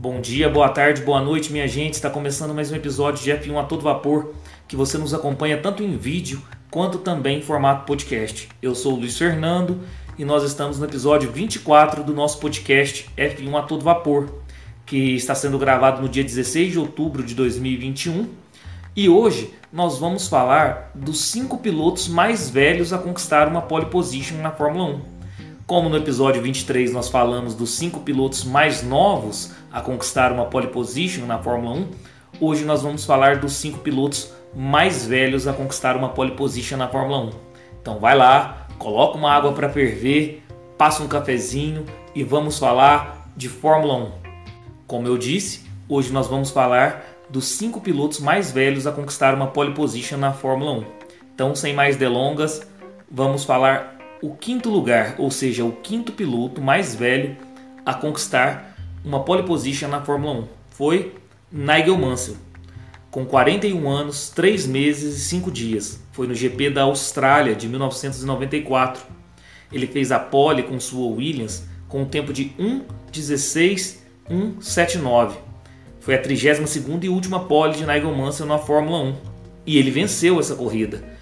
Bom dia, boa tarde, boa noite, minha gente. Está começando mais um episódio de F1 a todo vapor, que você nos acompanha tanto em vídeo quanto também em formato podcast. Eu sou o Luiz Fernando e nós estamos no episódio 24 do nosso podcast F1 a todo vapor, que está sendo gravado no dia 16 de outubro de 2021. E hoje nós vamos falar dos cinco pilotos mais velhos a conquistar uma pole position na Fórmula 1. Como no episódio 23 nós falamos dos cinco pilotos mais novos a conquistar uma pole position na Fórmula 1, hoje nós vamos falar dos cinco pilotos mais velhos a conquistar uma pole position na Fórmula 1. Então vai lá, coloca uma água para ferver, passa um cafezinho e vamos falar de Fórmula 1. Como eu disse, hoje nós vamos falar dos cinco pilotos mais velhos a conquistar uma pole position na Fórmula 1. Então, sem mais delongas, vamos falar o quinto lugar, ou seja, o quinto piloto mais velho a conquistar uma pole position na Fórmula 1. Foi Nigel Mansell, com 41 anos, 3 meses e 5 dias. Foi no GP da Austrália de 1994. Ele fez a pole com sua Williams com um tempo de 1:16.179. Foi a 32 e última pole de Nigel Mansell na Fórmula 1. E ele venceu essa corrida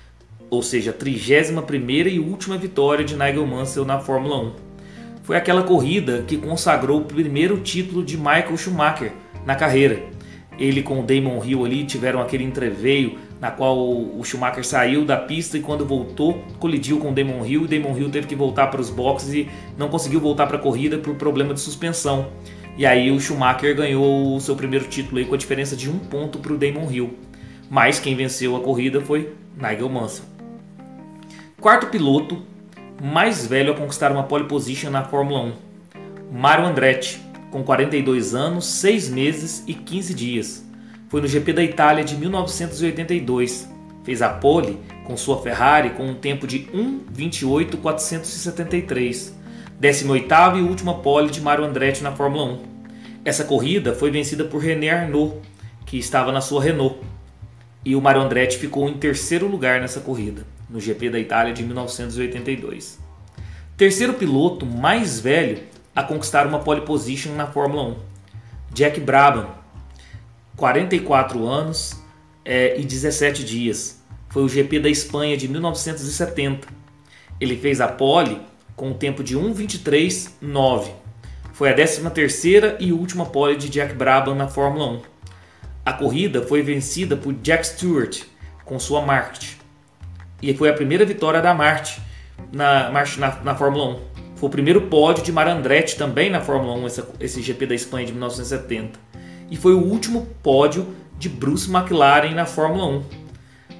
ou seja, a 31 e última vitória de Nigel Mansell na Fórmula 1. Foi aquela corrida que consagrou o primeiro título de Michael Schumacher na carreira. Ele com o Damon Hill ali tiveram aquele entreveio na qual o Schumacher saiu da pista e quando voltou colidiu com o Damon Hill e Damon Hill teve que voltar para os boxes e não conseguiu voltar para a corrida por problema de suspensão. E aí o Schumacher ganhou o seu primeiro título aí com a diferença de um ponto para o Damon Hill. Mas quem venceu a corrida foi Nigel Mansell. Quarto piloto mais velho a conquistar uma pole position na Fórmula 1, Mario Andretti, com 42 anos, 6 meses e 15 dias. Foi no GP da Itália de 1982. Fez a pole com sua Ferrari com um tempo de 1:28.473, 18ª e última pole de Mario Andretti na Fórmula 1. Essa corrida foi vencida por René Arnoux, que estava na sua Renault, e o Mario Andretti ficou em terceiro lugar nessa corrida no GP da Itália de 1982. Terceiro piloto mais velho a conquistar uma pole position na Fórmula 1, Jack Brabham, 44 anos é, e 17 dias. Foi o GP da Espanha de 1970. Ele fez a pole com um tempo de 1:23.9. Foi a 13ª e última pole de Jack Brabham na Fórmula 1. A corrida foi vencida por Jack Stewart com sua Market e foi a primeira vitória da Marte na, na, na Fórmula 1. Foi o primeiro pódio de Marandretti também na Fórmula 1, esse, esse GP da Espanha de 1970. E foi o último pódio de Bruce McLaren na Fórmula 1.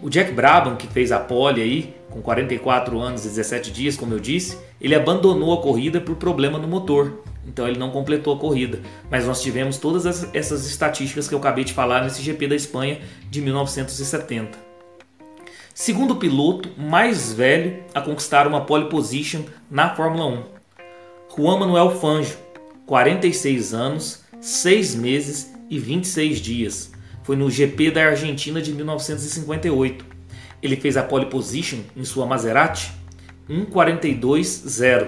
O Jack Brabham, que fez a pole aí, com 44 anos e 17 dias, como eu disse, ele abandonou a corrida por problema no motor. Então ele não completou a corrida. Mas nós tivemos todas essas estatísticas que eu acabei de falar nesse GP da Espanha de 1970 segundo piloto mais velho a conquistar uma pole position na Fórmula 1. Juan Manuel Fangio, 46 anos, 6 meses e 26 dias. Foi no GP da Argentina de 1958. Ele fez a pole position em sua Maserati 1:42.0.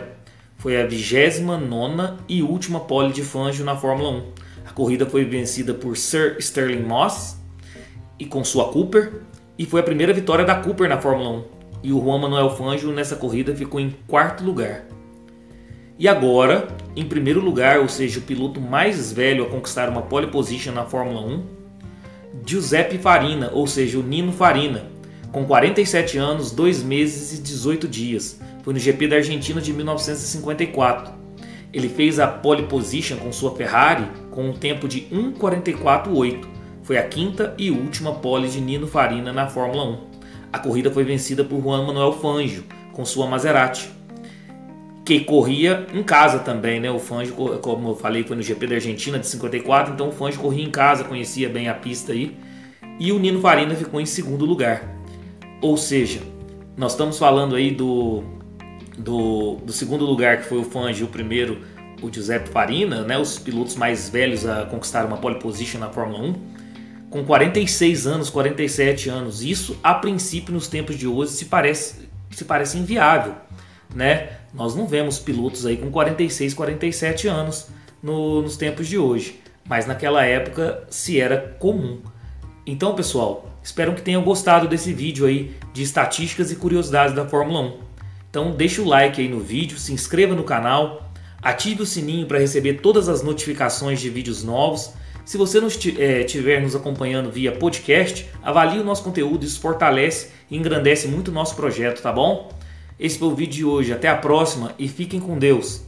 Foi a 29 e última pole de Fangio na Fórmula 1. A corrida foi vencida por Sir Sterling Moss e com sua Cooper e foi a primeira vitória da Cooper na Fórmula 1. E o Juan Manuel Fangio nessa corrida ficou em quarto lugar. E agora, em primeiro lugar, ou seja, o piloto mais velho a conquistar uma pole position na Fórmula 1, Giuseppe Farina, ou seja, o Nino Farina, com 47 anos, 2 meses e 18 dias. Foi no GP da Argentina de 1954. Ele fez a pole position com sua Ferrari com um tempo de 1:44.8 foi a quinta e última pole de Nino Farina na Fórmula 1. A corrida foi vencida por Juan Manuel Fangio com sua Maserati, que corria em casa também, né? O Fangio, como eu falei, foi no GP da Argentina de 54, então o Fangio corria em casa, conhecia bem a pista aí. E o Nino Farina ficou em segundo lugar. Ou seja, nós estamos falando aí do, do, do segundo lugar que foi o Fangio, o primeiro o Giuseppe Farina, né? Os pilotos mais velhos a conquistar uma pole position na Fórmula 1 com 46 anos, 47 anos. Isso, a princípio, nos tempos de hoje, se parece, se parece inviável. Né? Nós não vemos pilotos aí com 46, 47 anos no, nos tempos de hoje. mas naquela época se era comum. Então, pessoal, espero que tenham gostado desse vídeo aí de estatísticas e curiosidades da Fórmula 1. Então, deixa o like aí no vídeo, se inscreva no canal, ative o sininho para receber todas as notificações de vídeos novos. Se você não estiver eh, nos acompanhando via podcast, avalie o nosso conteúdo, isso fortalece e engrandece muito o nosso projeto, tá bom? Esse foi o vídeo de hoje, até a próxima e fiquem com Deus.